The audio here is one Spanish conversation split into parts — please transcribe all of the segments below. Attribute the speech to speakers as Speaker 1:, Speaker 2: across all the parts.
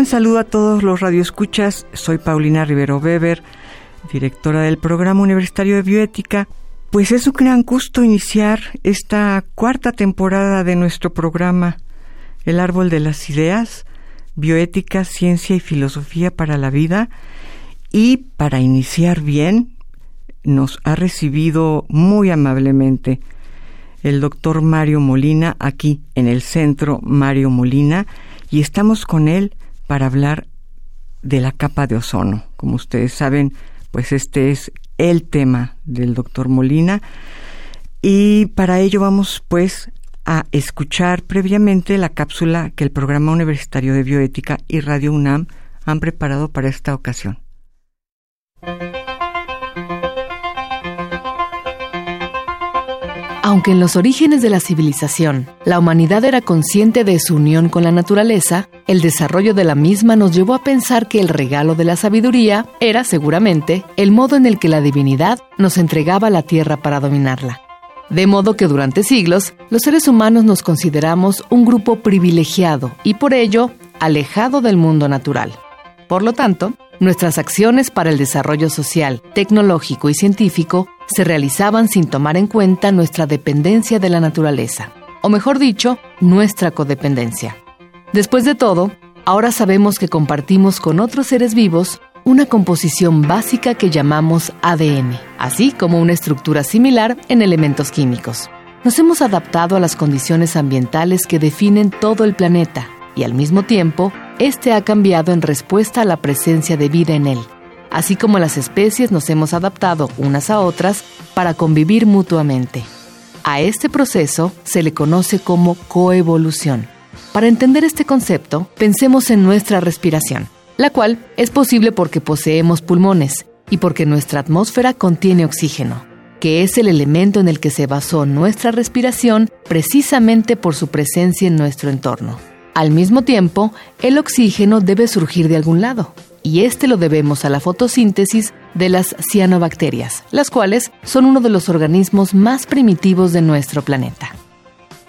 Speaker 1: Gran saludo a todos los radioescuchas. Soy Paulina Rivero Weber, directora del Programa Universitario de Bioética. Pues es un gran gusto iniciar esta cuarta temporada de nuestro programa El Árbol de las Ideas, Bioética, Ciencia y Filosofía para la Vida. Y para iniciar bien, nos ha recibido muy amablemente el doctor Mario Molina aquí en el centro Mario Molina y estamos con él para hablar de la capa de ozono. Como ustedes saben, pues este es el tema del doctor Molina y para ello vamos pues a escuchar previamente la cápsula que el Programa Universitario de Bioética y Radio UNAM han preparado para esta ocasión.
Speaker 2: Aunque en los orígenes de la civilización la humanidad era consciente de su unión con la naturaleza, el desarrollo de la misma nos llevó a pensar que el regalo de la sabiduría era, seguramente, el modo en el que la divinidad nos entregaba la tierra para dominarla. De modo que durante siglos los seres humanos nos consideramos un grupo privilegiado y por ello alejado del mundo natural. Por lo tanto, nuestras acciones para el desarrollo social, tecnológico y científico se realizaban sin tomar en cuenta nuestra dependencia de la naturaleza, o mejor dicho, nuestra codependencia. Después de todo, ahora sabemos que compartimos con otros seres vivos una composición básica que llamamos ADN, así como una estructura similar en elementos químicos. Nos hemos adaptado a las condiciones ambientales que definen todo el planeta y al mismo tiempo, este ha cambiado en respuesta a la presencia de vida en él así como las especies nos hemos adaptado unas a otras para convivir mutuamente. A este proceso se le conoce como coevolución. Para entender este concepto, pensemos en nuestra respiración, la cual es posible porque poseemos pulmones y porque nuestra atmósfera contiene oxígeno, que es el elemento en el que se basó nuestra respiración precisamente por su presencia en nuestro entorno. Al mismo tiempo, el oxígeno debe surgir de algún lado, y este lo debemos a la fotosíntesis de las cianobacterias, las cuales son uno de los organismos más primitivos de nuestro planeta.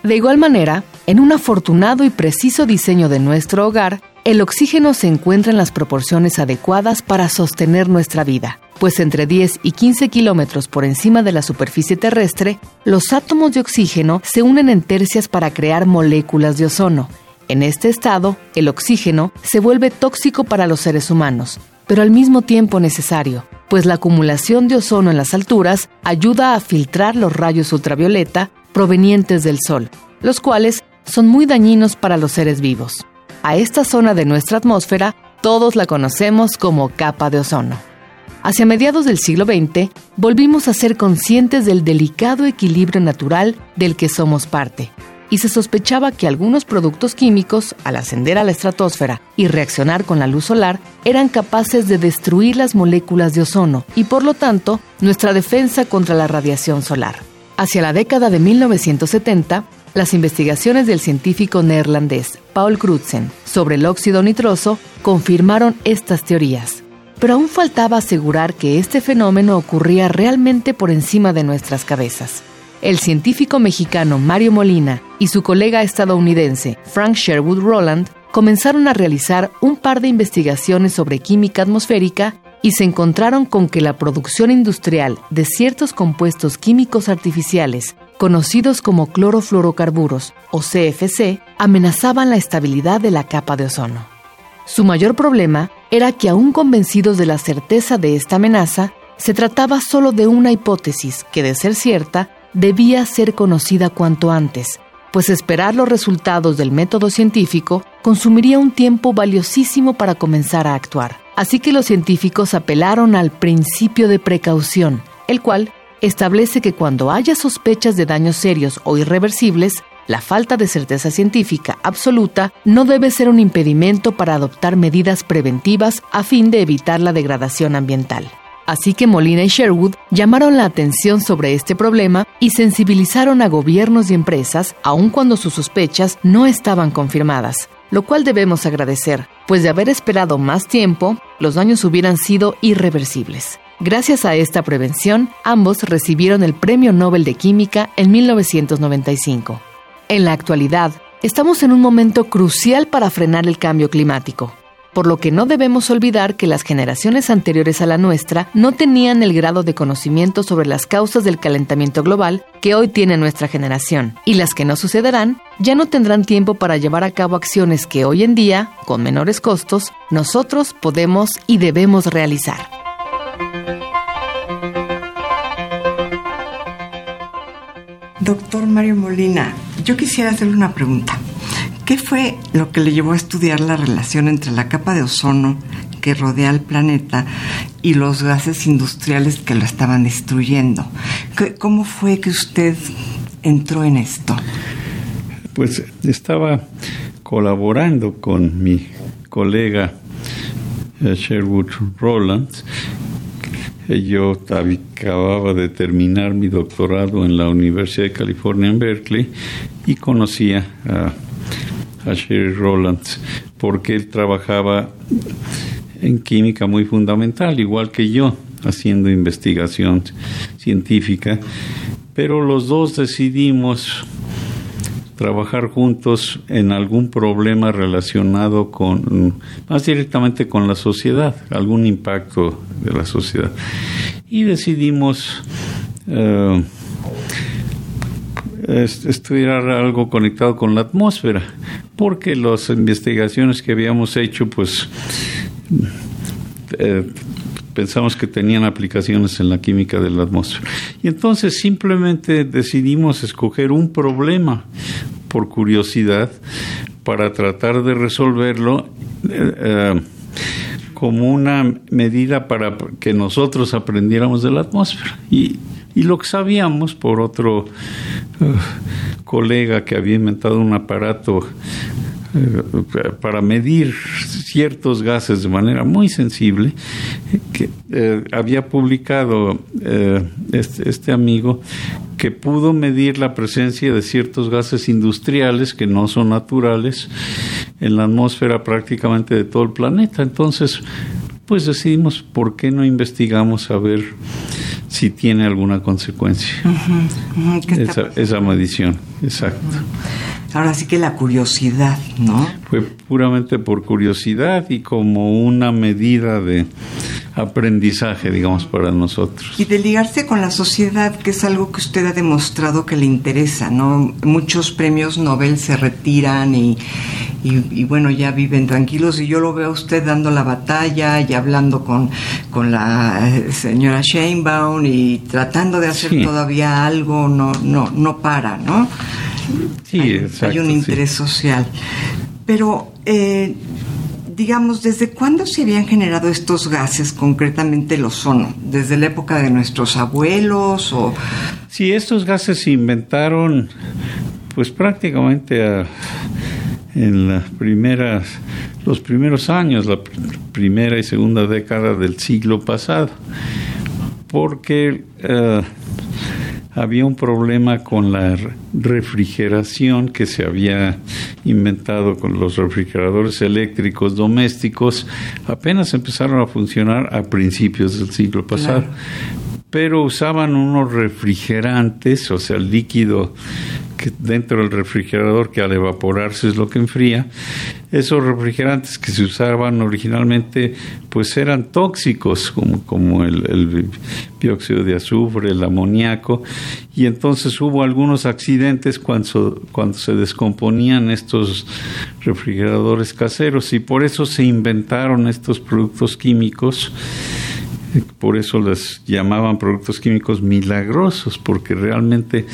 Speaker 2: De igual manera, en un afortunado y preciso diseño de nuestro hogar, el oxígeno se encuentra en las proporciones adecuadas para sostener nuestra vida, pues entre 10 y 15 kilómetros por encima de la superficie terrestre, los átomos de oxígeno se unen en tercias para crear moléculas de ozono, en este estado, el oxígeno se vuelve tóxico para los seres humanos, pero al mismo tiempo necesario, pues la acumulación de ozono en las alturas ayuda a filtrar los rayos ultravioleta provenientes del Sol, los cuales son muy dañinos para los seres vivos. A esta zona de nuestra atmósfera todos la conocemos como capa de ozono. Hacia mediados del siglo XX, volvimos a ser conscientes del delicado equilibrio natural del que somos parte, y se sospechaba que algunos productos químicos, al ascender a la estratosfera y reaccionar con la luz solar, eran capaces de destruir las moléculas de ozono y por lo tanto nuestra defensa contra la radiación solar. Hacia la década de 1970, las investigaciones del científico neerlandés Paul Crutzen sobre el óxido nitroso confirmaron estas teorías. Pero aún faltaba asegurar que este fenómeno ocurría realmente por encima de nuestras cabezas el científico mexicano Mario Molina y su colega estadounidense Frank Sherwood Roland comenzaron a realizar un par de investigaciones sobre química atmosférica y se encontraron con que la producción industrial de ciertos compuestos químicos artificiales, conocidos como clorofluorocarburos o CFC, amenazaban la estabilidad de la capa de ozono. Su mayor problema era que aún convencidos de la certeza de esta amenaza, se trataba solo de una hipótesis que, de ser cierta, debía ser conocida cuanto antes, pues esperar los resultados del método científico consumiría un tiempo valiosísimo para comenzar a actuar. Así que los científicos apelaron al principio de precaución, el cual establece que cuando haya sospechas de daños serios o irreversibles, la falta de certeza científica absoluta no debe ser un impedimento para adoptar medidas preventivas a fin de evitar la degradación ambiental. Así que Molina y Sherwood llamaron la atención sobre este problema y sensibilizaron a gobiernos y empresas, aun cuando sus sospechas no estaban confirmadas, lo cual debemos agradecer, pues de haber esperado más tiempo, los daños hubieran sido irreversibles. Gracias a esta prevención, ambos recibieron el Premio Nobel de Química en 1995. En la actualidad, estamos en un momento crucial para frenar el cambio climático, por lo que no debemos olvidar que las generaciones anteriores a la nuestra no tenían el grado de conocimiento sobre las causas del calentamiento global que hoy tiene nuestra generación, y las que no sucederán ya no tendrán tiempo para llevar a cabo acciones que hoy en día, con menores costos, nosotros podemos y debemos realizar.
Speaker 1: Doctor Mario Molina, yo quisiera hacerle una pregunta. ¿Qué fue lo que le llevó a estudiar la relación entre la capa de ozono que rodea al planeta y los gases industriales que lo estaban destruyendo? ¿Cómo fue que usted entró en esto?
Speaker 3: Pues estaba colaborando con mi colega eh, Sherwood Rowlands yo acababa de terminar mi doctorado en la Universidad de California en Berkeley y conocía a, Sherry Rowlands porque él trabajaba en química muy fundamental, igual que yo, haciendo investigación científica, pero los dos decidimos trabajar juntos en algún problema relacionado con, más directamente con la sociedad, algún impacto de la sociedad. Y decidimos eh, estudiar algo conectado con la atmósfera, porque las investigaciones que habíamos hecho, pues, eh, pensamos que tenían aplicaciones en la química de la atmósfera. Y entonces simplemente decidimos escoger un problema por curiosidad para tratar de resolverlo eh, eh, como una medida para que nosotros aprendiéramos de la atmósfera. Y, lo que sabíamos por otro eh, colega que había inventado un aparato para medir ciertos gases de manera muy sensible, que eh, había publicado este, este, amigo que pudo medir la presencia de ciertos gases industriales que no son naturales en la atmósfera prácticamente de todo el planeta. Entonces, pues decidimos, ¿por qué no investigamos a ver si tiene alguna consecuencia esa, esa, medición? Exacto.
Speaker 1: Ahora sí que la curiosidad, ¿no?
Speaker 3: Fue puramente por curiosidad y como una medida de aprendizaje, digamos, para nosotros.
Speaker 1: Y de ligarse con la sociedad, que es algo que usted ha demostrado que le interesa, ¿no? Muchos premios Nobel se retiran y, y, bueno, ya viven tranquilos y yo lo veo a usted dando la batalla y hablando con, con la eh, señora Sheinbaum y tratando de hacer todavía algo, no, no, no para, ¿no?
Speaker 3: Sí, hay,
Speaker 1: hay un interés social. Pero, eh, digamos, ¿desde cuándo se habían generado estos gases, concretamente el ozono? ¿Desde la época de nuestros abuelos o...?
Speaker 3: Sí, estos gases se inventaron, pues prácticamente en las primeras, los primeros años, la primera y segunda década del siglo pasado, porque... Eh, había un problema con la refrigeración que se había inventado con los refrigeradores eléctricos domésticos. Apenas empezaron a funcionar a principios del siglo pasado. Pero usaban unos refrigerantes, o sea, el dentro del refrigerador que al evaporarse es lo que enfría, esos refrigerantes que se usaban originalmente pues eran tóxicos como, como el, el dióxido de azufre, el amoníaco y entonces hubo algunos accidentes cuando, cuando se descomponían estos refrigeradores caseros y por eso se inventaron estos productos químicos por eso les llamaban productos químicos milagrosos, porque realmente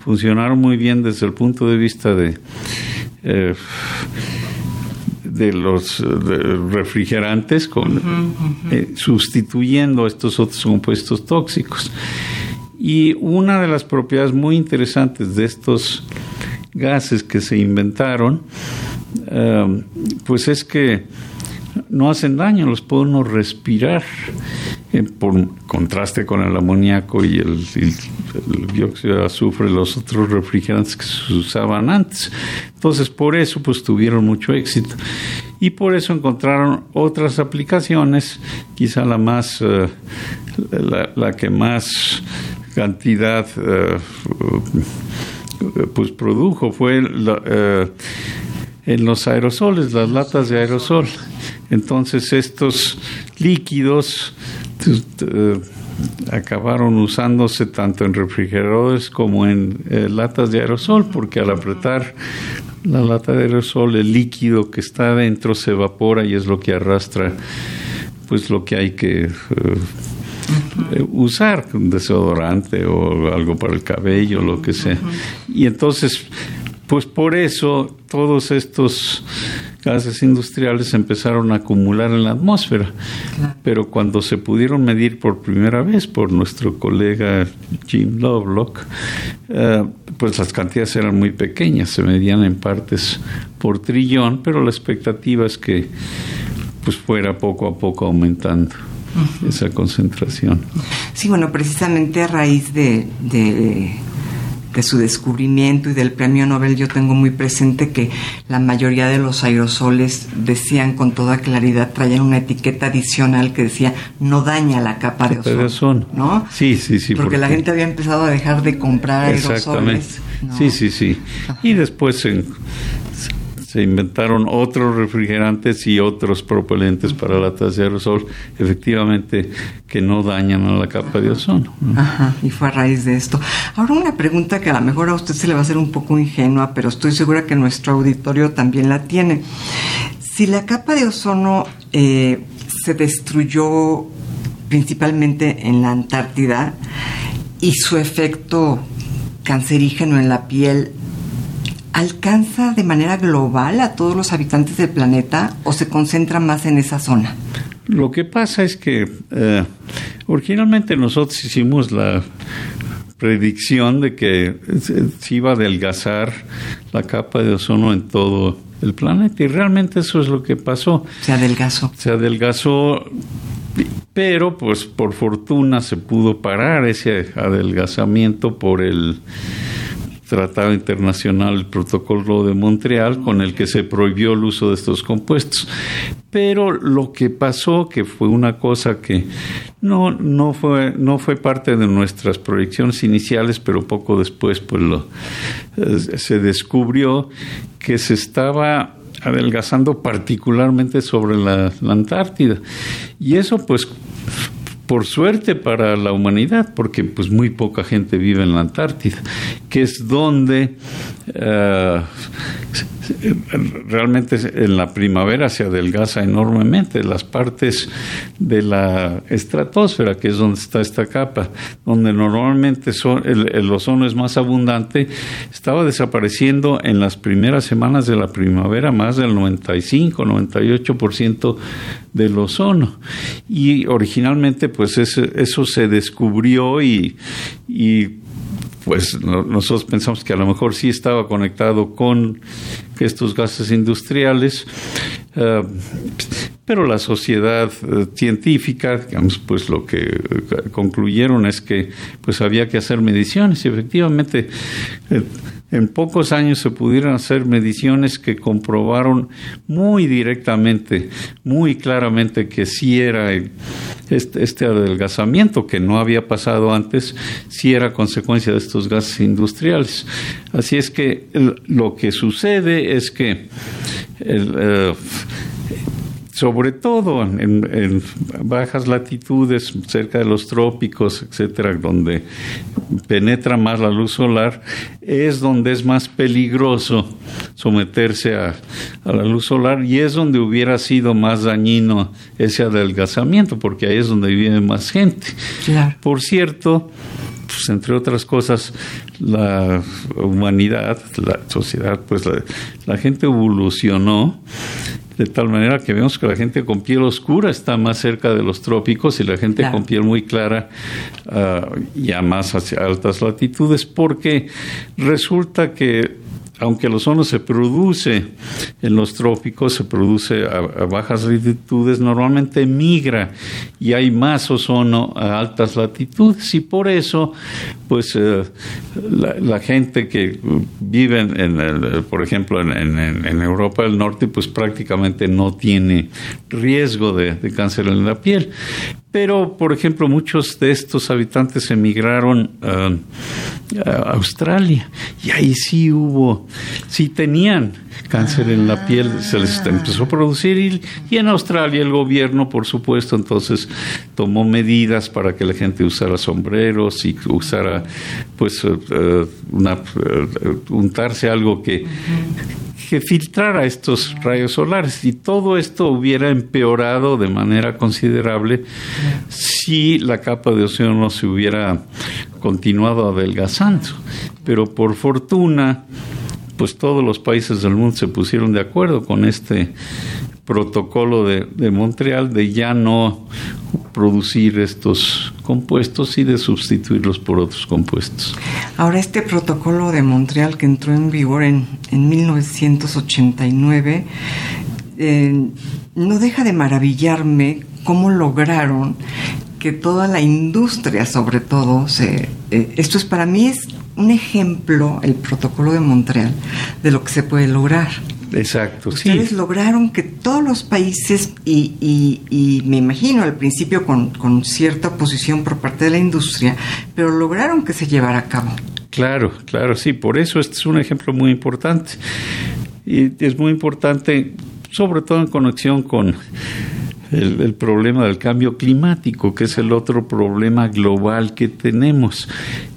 Speaker 3: funcionaron muy bien desde el punto de vista de, eh, de los refrigerantes, con, eh, sustituyendo estos otros compuestos tóxicos. Y una de las propiedades muy interesantes de estos gases que se inventaron, eh, pues es que no hacen daño, los puede uno respirar por contraste con el amoníaco y el, dióxido de azufre, los otros refrigerantes que se usaban antes. Entonces, por eso, pues tuvieron mucho éxito. Y por eso encontraron otras aplicaciones, quizá la más, eh, la, que más cantidad eh, pues produjo fue en los aerosoles, las latas de aerosol. Entonces estos líquidos eh, acabaron usándose tanto en refrigeradores como en eh, latas de aerosol, porque al apretar la lata de aerosol, el líquido que está adentro se evapora y es lo que arrastra pues lo que hay que eh, usar, un desodorante o algo para el cabello, lo que sea. Y entonces, pues por eso todos estos gases industriales empezaron a acumular en la atmósfera. Pero cuando se pudieron medir por primera vez por nuestro colega Jim Lovelock, eh, pues las cantidades eran muy pequeñas, se medían en partes por trillón, pero la expectativa es que pues fuera poco a poco aumentando esa concentración.
Speaker 1: Sí, bueno, precisamente a raíz de de su descubrimiento y del premio Nobel, yo tengo muy presente que la mayoría de los aerosoles decían con toda claridad, traían una etiqueta adicional que decía no daña la capa de ozono. ¿no?
Speaker 3: Sí, sí, sí.
Speaker 1: Porque, la gente había empezado a dejar de comprar aerosoles.
Speaker 3: Sí, sí, sí. Y después en se inventaron otros refrigerantes y otros propelentes para latas de aerosol, efectivamente, que no dañan a la capa de ozono.
Speaker 1: Ajá, y fue a raíz de esto. Ahora una pregunta que a lo mejor a usted se le va a hacer un poco ingenua, pero estoy segura que nuestro auditorio también la tiene. Si la capa de ozono eh, se destruyó principalmente en la Antártida y su efecto cancerígeno en la piel alcanza de manera global a todos los habitantes del planeta o se concentra más en esa zona?
Speaker 3: Lo que pasa es que eh, originalmente nosotros hicimos la predicción de que se iba a adelgazar la capa de ozono en todo el planeta y realmente eso es lo que pasó.
Speaker 1: Se adelgazó.
Speaker 3: Se adelgazó pero pues por fortuna se pudo parar ese adelgazamiento por el Tratado Internacional, el Protocolo de Montreal, con el que se prohibió el uso de estos compuestos. Pero lo que pasó, que fue una cosa que no, no, fue, no fue parte de nuestras proyecciones iniciales, pero poco después pues eh, se descubrió que se estaba adelgazando particularmente sobre la Antártida. Y eso pues por suerte para la humanidad, porque pues muy poca gente vive en la Antártida, que es donde eh, realmente en la primavera se adelgaza enormemente las partes de la estratosfera, que es donde está esta capa, donde normalmente el, ozono es más abundante, estaba desapareciendo en las primeras semanas de la primavera más del 95, 98% del ozono. Y originalmente pues eso se descubrió y pues nosotros pensamos que a lo mejor sí estaba conectado con estos gases industriales, eh, pero la sociedad eh, científica, digamos, pues lo que eh, concluyeron es que pues había que hacer mediciones y efectivamente en pocos años se pudieron hacer mediciones que comprobaron muy directamente, muy claramente que sí era este, este, adelgazamiento que no había pasado antes, sí era consecuencia de estos gases industriales. Así es que lo que sucede es que eh, sobre todo en, bajas latitudes, cerca de los trópicos, etcétera, donde penetra más la luz solar, es donde es más peligroso someterse a, la luz solar y es donde hubiera sido más dañino ese adelgazamiento, porque ahí es donde vive más gente. Por cierto, pues entre otras cosas, la humanidad, la sociedad, pues la gente evolucionó de tal manera que vemos que la gente con piel oscura está más cerca de los trópicos y la gente con piel muy clara uh, ya más hacia altas latitudes, porque resulta que aunque el ozono se produce en los trópicos, se produce a, bajas latitudes, normalmente migra y hay más ozono a altas latitudes y por eso, pues eh, la, gente que vive, en, por ejemplo, en, Europa del Norte, pues prácticamente no tiene riesgo de cáncer en la piel. Pero, por ejemplo, muchos de estos habitantes emigraron a Australia. Y ahí sí hubo, sí tenían cáncer en la piel, se les empezó a producir y, y, en Australia el gobierno, por supuesto, entonces tomó medidas para que la gente usara sombreros y usara, pues, uh, una, uh, untarse algo que que filtrara estos rayos solares y todo esto hubiera empeorado de manera considerable si la capa de ozono se hubiera continuado adelgazando. Pero por fortuna, pues todos los países del mundo se pusieron de acuerdo con este protocolo de, de Montreal de ya no producir estos compuestos y de sustituirlos por otros compuestos.
Speaker 1: Ahora, este protocolo de Montreal que entró en vigor en, en 1989, eh, no deja de maravillarme cómo lograron que toda la industria, sobre todo, se, eh, esto es para mí es un ejemplo, el protocolo de Montreal, de lo que se puede lograr.
Speaker 3: Exacto,
Speaker 1: Ustedes lograron que todos los países, y, y, me imagino al principio con, con, cierta oposición por parte de la industria, pero lograron que se llevara a cabo.
Speaker 3: Claro, claro, sí, por eso este es un ejemplo muy importante. Y es muy importante, sobre todo en conexión con el, problema del cambio climático, que es el otro problema global que tenemos.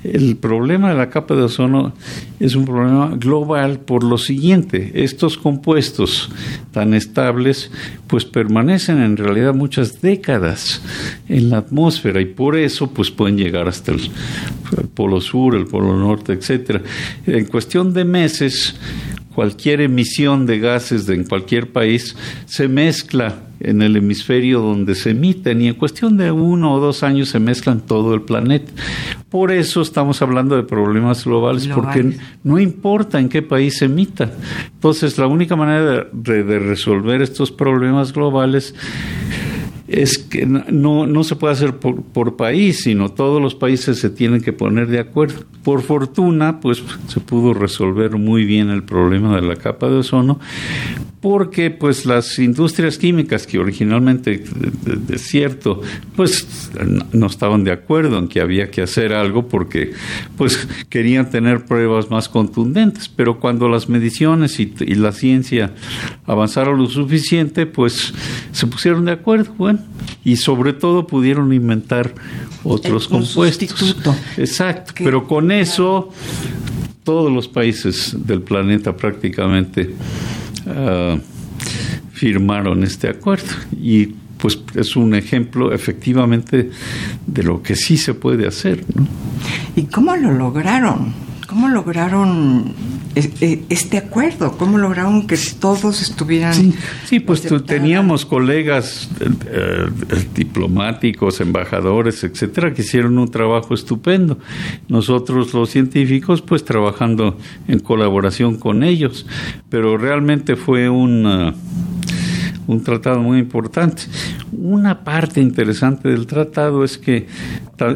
Speaker 3: El problema de la capa de ozono es un problema global por lo siguiente, estos compuestos tan estables pues permanecen en realidad muchas décadas en la atmósfera y por eso pues pueden llegar hasta el, el polo sur, el polo norte, etcétera. En cuestión de meses cualquier emisión de gases de en cualquier país se mezcla en el hemisferio donde se emiten y en cuestión de uno o dos años se mezclan todo el planeta. Por eso estamos hablando de problemas globales, porque no importa en qué país se emita. Entonces, la única manera de, de resolver estos problemas globales es que no, no se puede hacer por, por, país, sino todos los países se tienen que poner de acuerdo. Por fortuna, pues se pudo resolver muy bien el problema de la capa de ozono, porque pues las industrias químicas que originalmente de, cierto pues no estaban de acuerdo en que había que hacer algo porque pues querían tener pruebas más contundentes pero cuando las mediciones y, y la ciencia avanzaron lo suficiente pues se pusieron de acuerdo bueno y sobre todo pudieron inventar otros compuestos exacto pero con eso todos los países del planeta prácticamente uh, firmaron este acuerdo y pues es un ejemplo efectivamente de lo que sí se puede hacer. ¿no?
Speaker 1: ¿Y cómo lo lograron? ¿Cómo lograron este acuerdo? ¿Cómo lograron que todos estuvieran...
Speaker 3: Sí, pues teníamos colegas eh, diplomáticos, embajadores, etcétera, que hicieron un trabajo estupendo. Nosotros los científicos, pues trabajando en colaboración con ellos, pero realmente fue un un tratado muy importante. Una parte interesante del tratado es que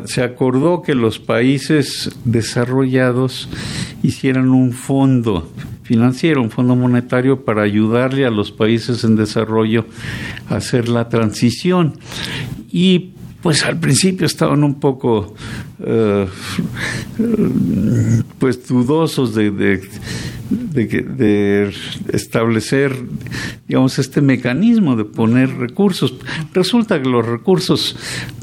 Speaker 3: se acordó que los países desarrollados hicieran un fondo financiero, un fondo monetario para ayudarle a los países en desarrollo a hacer la transición. Y pues al principio estaban un poco uh, pues dudosos de, de, de, de, establecer digamos este mecanismo de poner recursos. Resulta que los recursos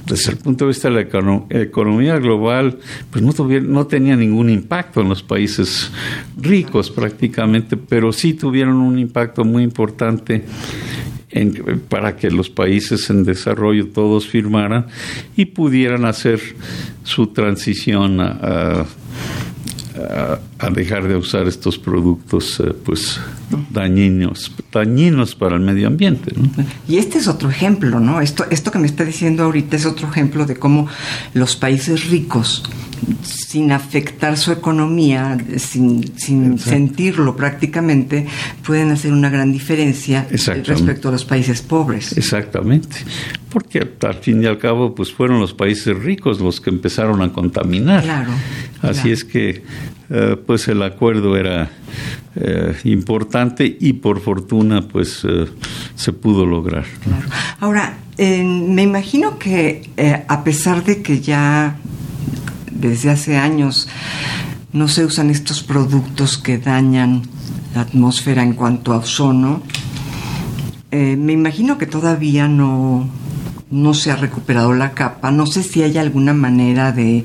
Speaker 3: desde el punto de vista de la economía global pues no tuvieron, no tenía ningún impacto en los países ricos prácticamente pero sí tuvieron un impacto muy importante para que los países en desarrollo todos firmaran y pudieran hacer su transición a, a, dejar de usar estos productos eh, pues dañinos dañinos para el medio ambiente
Speaker 1: y este es otro ejemplo no esto esto que me está diciendo ahorita es otro ejemplo de cómo los países ricos sin afectar su economía, sin, sin sentirlo prácticamente, pueden hacer una gran diferencia respecto a los países pobres.
Speaker 3: Exactamente, porque al fin y al cabo pues fueron los países ricos los que empezaron a contaminar.
Speaker 1: Claro.
Speaker 3: Así es que eh, pues el acuerdo era eh, importante y por fortuna pues eh, se pudo lograr.
Speaker 1: Ahora, me imagino que a pesar de que ya desde hace años no se usan estos productos que dañan la atmósfera en cuanto a ozono. Me imagino que todavía no, no se ha recuperado la capa. No sé si hay alguna manera de,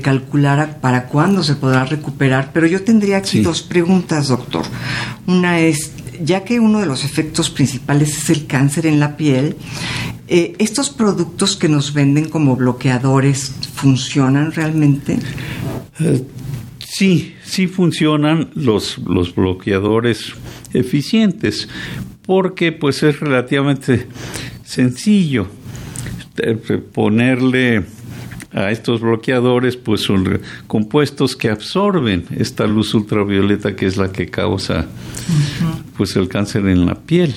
Speaker 1: calcular para cuándo se podrá recuperar, pero yo tendría aquí dos preguntas, doctor. Una es, ya que uno de los efectos principales es el cáncer en la piel, eh, ¿estos productos que nos venden como bloqueadores funcionan realmente?
Speaker 3: Eh, sí, sí funcionan los, los bloqueadores eficientes, porque pues es relativamente sencillo eh, ponerle a estos bloqueadores, pues son compuestos que absorben esta luz ultravioleta que es la que causa pues el cáncer en la piel.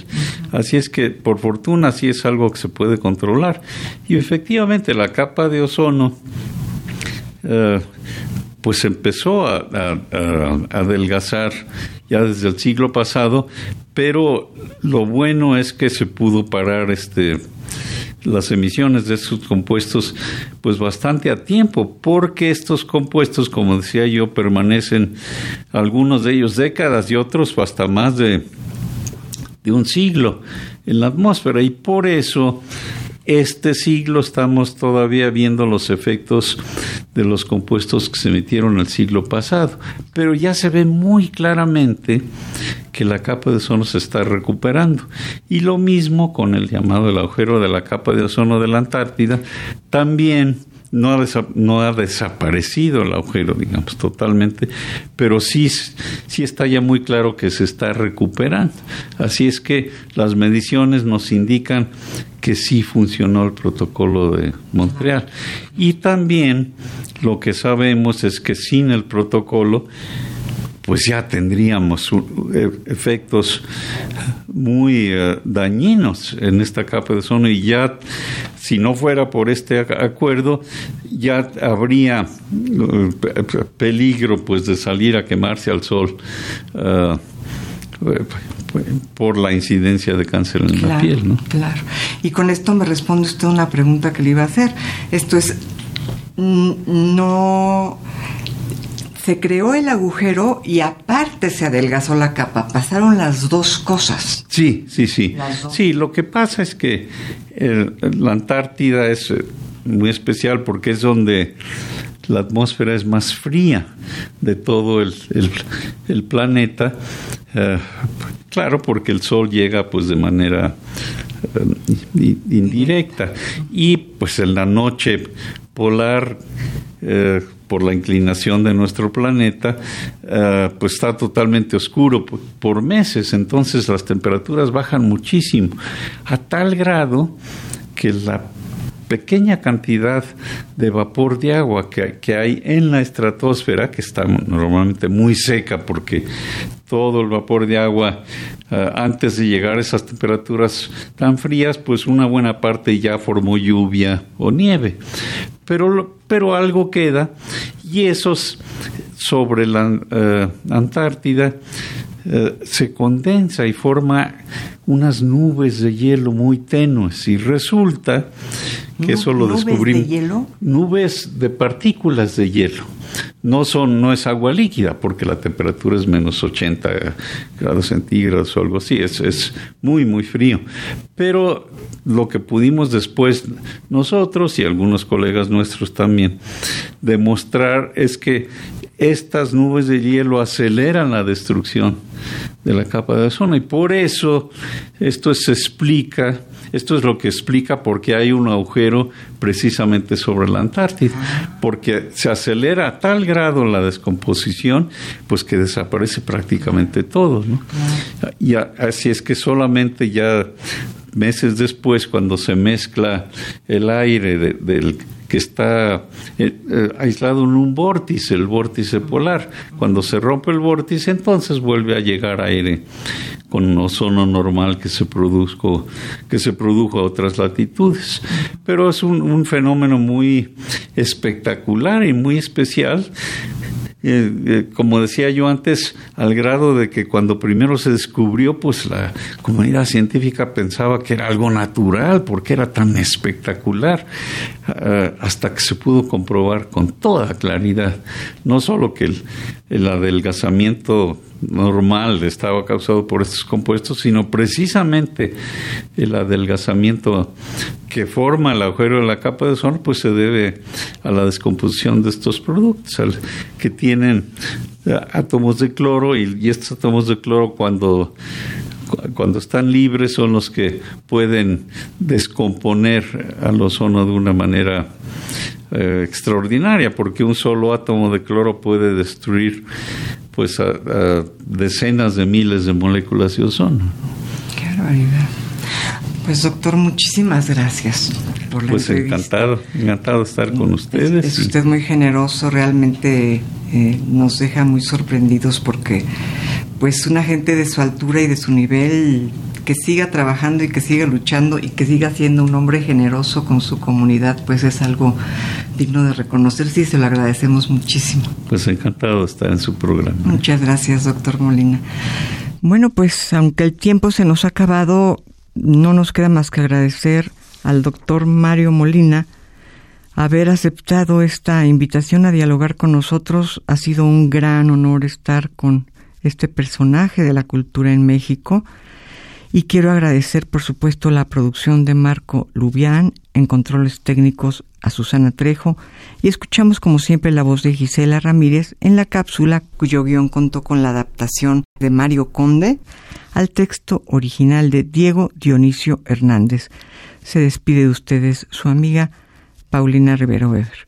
Speaker 3: Así es que por fortuna sí es algo que se puede controlar. Y efectivamente la capa de ozono eh, pues empezó a, a, adelgazar ya desde el siglo pasado, pero lo bueno es que se pudo parar este las emisiones de estos compuestos pues bastante a tiempo, porque estos compuestos, como decía yo, permanecen algunos de ellos décadas y otros hasta más de, de un siglo en la atmósfera. Y por eso este siglo estamos todavía viendo los efectos de los compuestos que se emitieron el siglo pasado, pero ya se ve muy claramente que la capa de ozono se está recuperando. Y lo mismo con el llamado el agujero de la capa de ozono de la Antártida, también no ha, no ha desaparecido el agujero, digamos, totalmente, pero sí, sí está ya muy claro que se está recuperando. Así es que las mediciones nos indican que sí funcionó el protocolo de Montreal. Y también lo que sabemos es que sin el protocolo, pues ya tendríamos e, efectos muy eh, dañinos en esta capa de ozono y ya si no fuera por este acuerdo ya habría eh, peligro pues de salir a quemarse al sol eh, por la incidencia de cáncer en la piel, ¿no?
Speaker 1: Claro. Y con esto me responde usted una pregunta que le iba a hacer. Esto es no se creó el agujero y aparte se adelgazó la capa. Pasaron las dos cosas.
Speaker 3: Sí, sí, sí. Sí, lo que pasa es que la Antártida es eh, muy especial porque es donde la atmósfera es más fría de todo el, planeta. Eh, claro, porque el Sol llega pues de manera eh, indirecta. Y pues en la noche polar por la inclinación de nuestro planeta, eh, pues está totalmente oscuro por, meses, entonces las temperaturas bajan muchísimo, a tal grado que la pequeña cantidad de vapor de agua que, que, hay en la estratosfera, que está normalmente muy seca porque todo el vapor de agua eh, antes de llegar a esas temperaturas tan frías, pues una buena parte ya formó lluvia o nieve. Pero, pero algo queda y esos sobre la eh, Antártida eh, se condensa y forma unas nubes de hielo muy tenues y resulta que eso lo descubrimos.
Speaker 1: ¿Nubes de hielo?
Speaker 3: Nubes de partículas de hielo. No son, no es agua líquida porque la temperatura es menos 80 grados centígrados o algo así, es, es muy, muy frío. Pero lo que pudimos después nosotros y algunos colegas nuestros también demostrar es que estas nubes de hielo aceleran la destrucción de la capa de ozono. Y por eso esto se explica, esto es lo que explica por qué hay un agujero precisamente sobre la Antártida, porque se acelera a tal grado la descomposición, pues que desaparece prácticamente todo. ¿no? Y así es que solamente ya meses después, cuando se mezcla el aire del que está eh, eh, aislado en un vórtice, el vórtice polar. Cuando se rompe el vórtice, entonces vuelve a llegar aire con ozono normal que se produjo, que se produjo a otras latitudes. Pero es un, un fenómeno muy espectacular y muy especial eh, como decía yo antes, al grado de que cuando primero se descubrió, pues la comunidad científica pensaba que era algo natural, porque era tan espectacular, hasta que se pudo comprobar con toda claridad, no solo que el, el adelgazamiento normal estaba causado por estos compuestos, sino precisamente el adelgazamiento que forma el agujero de la capa de ozono, pues se debe a la descomposición de estos productos, que tienen eh, átomos de cloro y, estos átomos de cloro cuando cuando están libres son los que pueden descomponer al ozono de una manera eh, extraordinaria, porque un solo átomo de cloro puede destruir pues a, decenas de miles de moléculas de ozono.
Speaker 1: Qué barbaridad. Pues doctor, muchísimas gracias
Speaker 3: por la Pues encantado, encantado de estar con ustedes.
Speaker 1: Es, usted muy generoso, realmente eh, nos deja muy sorprendidos porque pues una gente de su altura y de su nivel que siga trabajando y que siga luchando y que siga siendo un hombre generoso con su comunidad, pues es algo digno de reconocer. Sí, se lo agradecemos muchísimo.
Speaker 3: Pues encantado de estar en su programa.
Speaker 1: Muchas gracias, doctor Molina. Bueno, pues aunque el tiempo se nos ha acabado, no nos queda más que agradecer al doctor Mario Molina haber aceptado esta invitación a dialogar con nosotros. Ha sido un gran honor estar con este personaje de la cultura en México y quiero agradecer, por supuesto, la producción de Marco Lubián, en controles técnicos a Susana Trejo, y escuchamos como siempre la voz de Gisela Ramírez en la cápsula cuyo guion contó con la adaptación de Mario Conde al texto original de Diego Dionisio Hernández. Se despide de ustedes su amiga Paulina Rivero Weber.